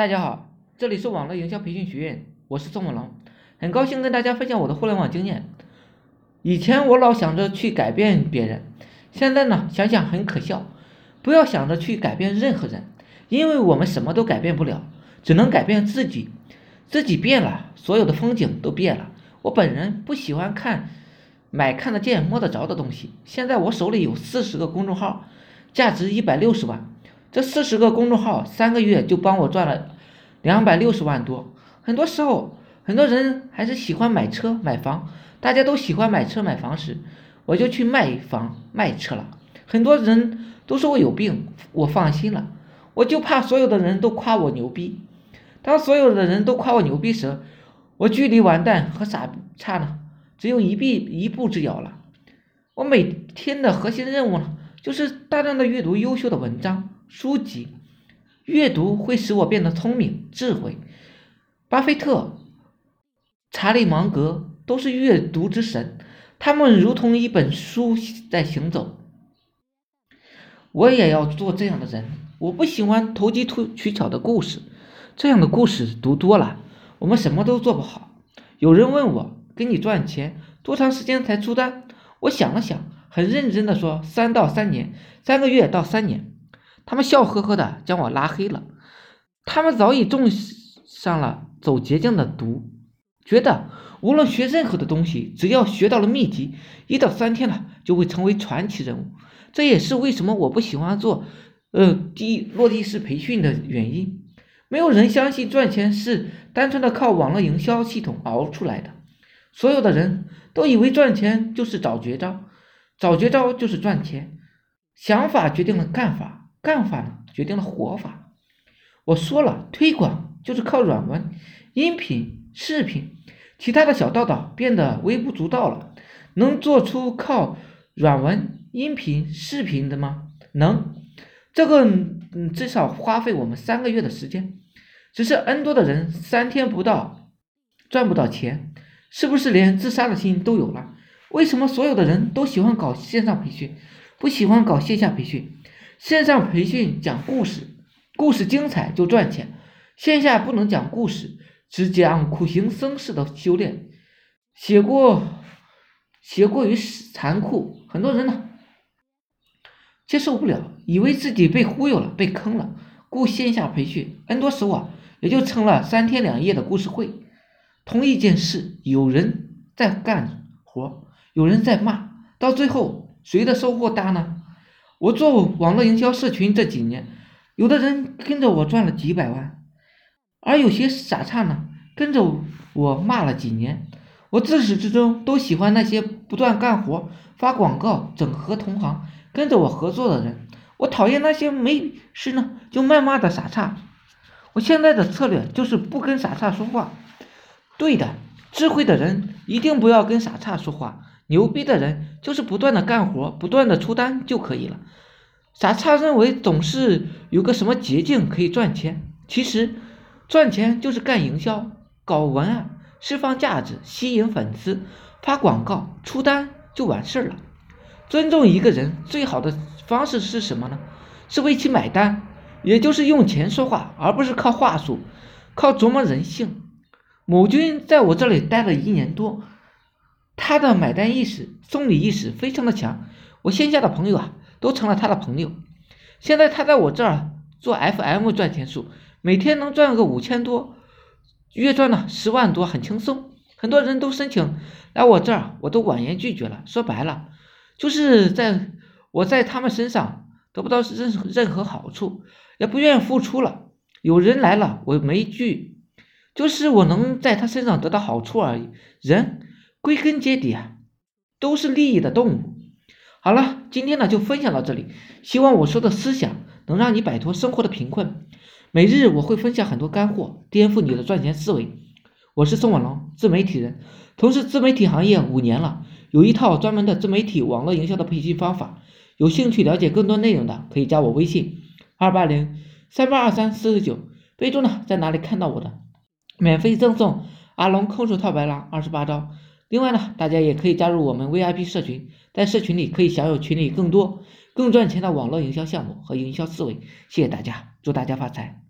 大家好，这里是网络营销培训学院，我是宋文龙，很高兴跟大家分享我的互联网经验。以前我老想着去改变别人，现在呢想想很可笑。不要想着去改变任何人，因为我们什么都改变不了，只能改变自己。自己变了，所有的风景都变了。我本人不喜欢看买看得见摸得着的东西。现在我手里有四十个公众号，价值一百六十万。这四十个公众号三个月就帮我赚了两百六十万多。很多时候，很多人还是喜欢买车买房，大家都喜欢买车买房时，我就去卖房卖车了。很多人都说我有病，我放心了，我就怕所有的人都夸我牛逼。当所有的人都夸我牛逼时，我距离完蛋和傻叉呢，只有一臂一步之遥了。我每天的核心任务呢，就是大量的阅读优秀的文章书籍，阅读会使我变得聪明智慧。巴菲特、查理芒格都是阅读之神，他们如同一本书在行走。我也要做这样的人，我不喜欢投机取巧的故事。这样的故事读多了，我们什么都做不好。有人问我，给你赚钱多长时间才出单？我想了想，很认真的说，三到三年，三个月到三年。他们笑呵呵的将我拉黑了。他们早已种上了走捷径的毒，觉得无论学任何的东西，只要学到了秘籍，一到三天了就会成为传奇人物。这也是为什么我不喜欢做，呃，低落地式培训的原因。没有人相信赚钱是单纯的靠网络营销系统熬出来的，所有的人都以为赚钱就是找绝招，找绝招就是赚钱。想法决定了干法，干法呢决定了活法。我说了，推广就是靠软文、音频、视频，其他的小道道变得微不足道了。能做出靠软文、音频、视频的吗？能。这个嗯，至少花费我们三个月的时间。只是 N 多的人三天不到赚不到钱，是不是连自杀的心都有了？为什么所有的人都喜欢搞线上培训，不喜欢搞线下培训？线上培训讲故事，故事精彩就赚钱；线下不能讲故事，只讲苦行僧式的修炼，写过写过于残酷，很多人呢接受不了，以为自己被忽悠了，被坑了，故线下培训 N 多时候啊。也就成了三天两夜的故事会。同一件事，有人在干活，有人在骂，到最后谁的收获大呢？我做网络营销社群这几年，有的人跟着我赚了几百万，而有些傻叉呢，跟着我骂了几年。我自始至终都喜欢那些不断干活、发广告、整合同行、跟着我合作的人。我讨厌那些没事呢就谩骂的傻叉。我现在的策略就是不跟傻叉说话。对的，智慧的人一定不要跟傻叉说话。牛逼的人就是不断的干活，不断的出单就可以了。傻叉认为总是有个什么捷径可以赚钱，其实赚钱就是干营销、搞文案、释放价值、吸引粉丝、发广告、出单就完事儿了。尊重一个人最好的方式是什么呢？是为其买单。也就是用钱说话，而不是靠话术，靠琢磨人性。某君在我这里待了一年多，他的买单意识、送礼意识非常的强，我线下的朋友啊都成了他的朋友。现在他在我这儿做 FM 赚钱术，每天能赚个五千多，月赚呢十万多，很轻松。很多人都申请来我这儿，我都婉言拒绝了。说白了，就是在我在他们身上得不到任任何好处。也不愿意付出了，有人来了，我没拒，就是我能在他身上得到好处而已。人归根结底啊，都是利益的动物。好了，今天呢就分享到这里，希望我说的思想能让你摆脱生活的贫困。每日我会分享很多干货，颠覆你的赚钱思维。我是宋文龙，自媒体人，从事自媒体行业五年了，有一套专门的自媒体网络营销的培训方法。有兴趣了解更多内容的，可以加我微信。二八零三八二三四十九，备注呢在哪里看到我的？免费赠送阿龙空手套白狼二十八招。另外呢，大家也可以加入我们 VIP 社群，在社群里可以享有群里更多更赚钱的网络营销项目和营销思维。谢谢大家，祝大家发财。